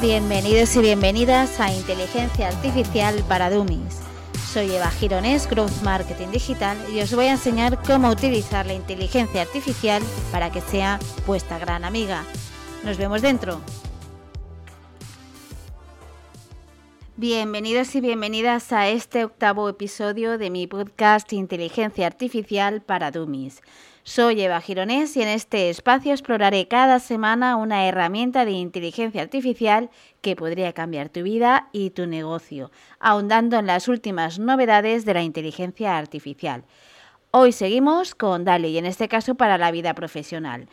Bienvenidos y bienvenidas a Inteligencia Artificial para Dummies. Soy Eva Gironés, Growth Marketing Digital, y os voy a enseñar cómo utilizar la inteligencia artificial para que sea vuestra gran amiga. Nos vemos dentro. Bienvenidos y bienvenidas a este octavo episodio de mi podcast Inteligencia Artificial para Dummies. Soy Eva Gironés y en este espacio exploraré cada semana una herramienta de inteligencia artificial que podría cambiar tu vida y tu negocio, ahondando en las últimas novedades de la inteligencia artificial. Hoy seguimos con DALI y en este caso para la vida profesional.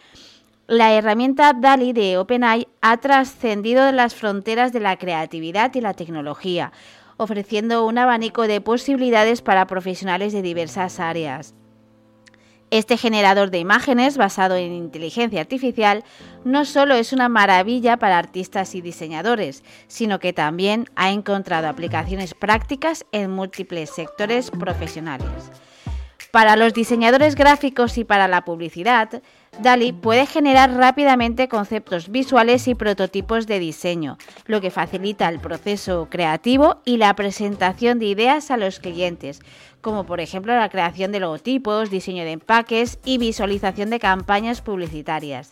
La herramienta DALI de OpenAI ha trascendido las fronteras de la creatividad y la tecnología, ofreciendo un abanico de posibilidades para profesionales de diversas áreas. Este generador de imágenes basado en inteligencia artificial no solo es una maravilla para artistas y diseñadores, sino que también ha encontrado aplicaciones prácticas en múltiples sectores profesionales. Para los diseñadores gráficos y para la publicidad, DALI puede generar rápidamente conceptos visuales y prototipos de diseño, lo que facilita el proceso creativo y la presentación de ideas a los clientes, como por ejemplo la creación de logotipos, diseño de empaques y visualización de campañas publicitarias.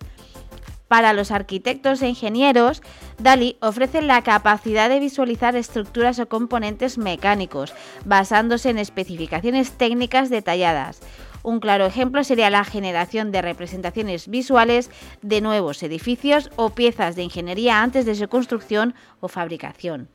Para los arquitectos e ingenieros, DALI ofrece la capacidad de visualizar estructuras o componentes mecánicos, basándose en especificaciones técnicas detalladas. Un claro ejemplo sería la generación de representaciones visuales de nuevos edificios o piezas de ingeniería antes de su construcción o fabricación.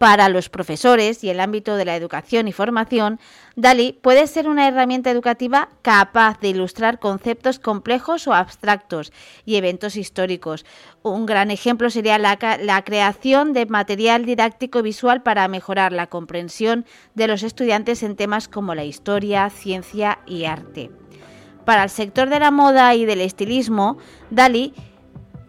Para los profesores y el ámbito de la educación y formación, DALI puede ser una herramienta educativa capaz de ilustrar conceptos complejos o abstractos y eventos históricos. Un gran ejemplo sería la, creación de material didáctico visual para mejorar la comprensión de los estudiantes en temas como la historia, ciencia y arte. Para el sector de la moda y del estilismo, DALI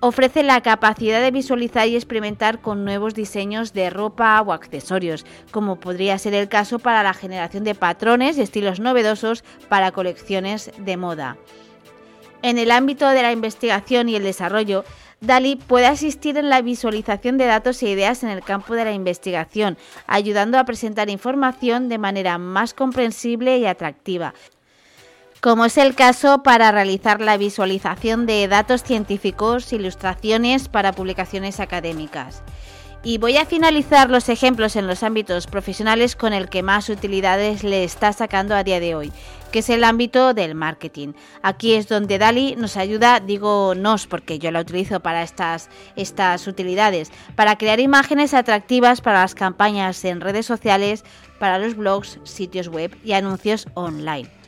ofrece la capacidad de visualizar y experimentar con nuevos diseños de ropa o accesorios, como podría ser el caso para la generación de patrones y estilos novedosos para colecciones de moda. En el ámbito de la investigación y el desarrollo, DALI puede asistir en la visualización de datos e ideas en el campo de la investigación, ayudando a presentar información de manera más comprensible y atractiva, como es el caso para realizar la visualización de datos científicos, ilustraciones para publicaciones académicas. Y voy a finalizar los ejemplos en los ámbitos profesionales con el que más utilidades le está sacando a día de hoy, que es el ámbito del marketing. Aquí es donde Dali nos ayuda, digo nos porque yo la utilizo para estas, estas utilidades, para crear imágenes atractivas para las campañas en redes sociales, para los blogs, sitios web y anuncios online.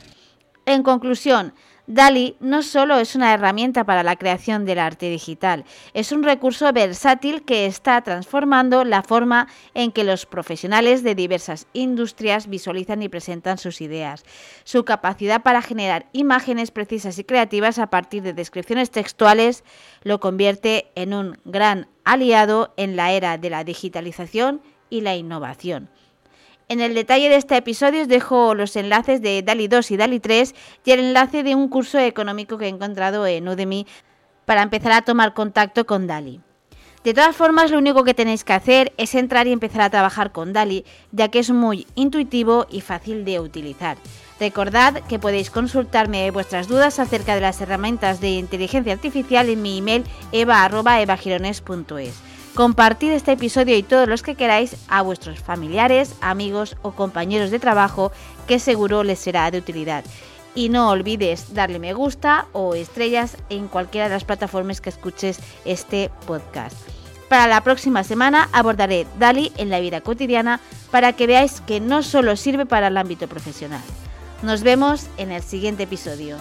En conclusión, DALI no solo es una herramienta para la creación del arte digital, es un recurso versátil que está transformando la forma en que los profesionales de diversas industrias visualizan y presentan sus ideas. Su capacidad para generar imágenes precisas y creativas a partir de descripciones textuales lo convierte en un gran aliado en la era de la digitalización y la innovación. En el detalle de este episodio os dejo los enlaces de DALI 2 y DALI 3 y el enlace de un curso económico que he encontrado en Udemy para empezar a tomar contacto con DALI. De todas formas, lo único que tenéis que hacer es entrar y empezar a trabajar con DALI, ya que es muy intuitivo y fácil de utilizar. Recordad que podéis consultarme vuestras dudas acerca de las herramientas de inteligencia artificial en mi email eva.evagirones.es. Compartid este episodio y todos los que queráis a vuestros familiares, amigos o compañeros de trabajo que seguro les será de utilidad. Y no olvides darle me gusta o estrellas en cualquiera de las plataformas que escuches este podcast. Para la próxima semana abordaré DALI en la vida cotidiana para que veáis que no solo sirve para el ámbito profesional. Nos vemos en el siguiente episodio.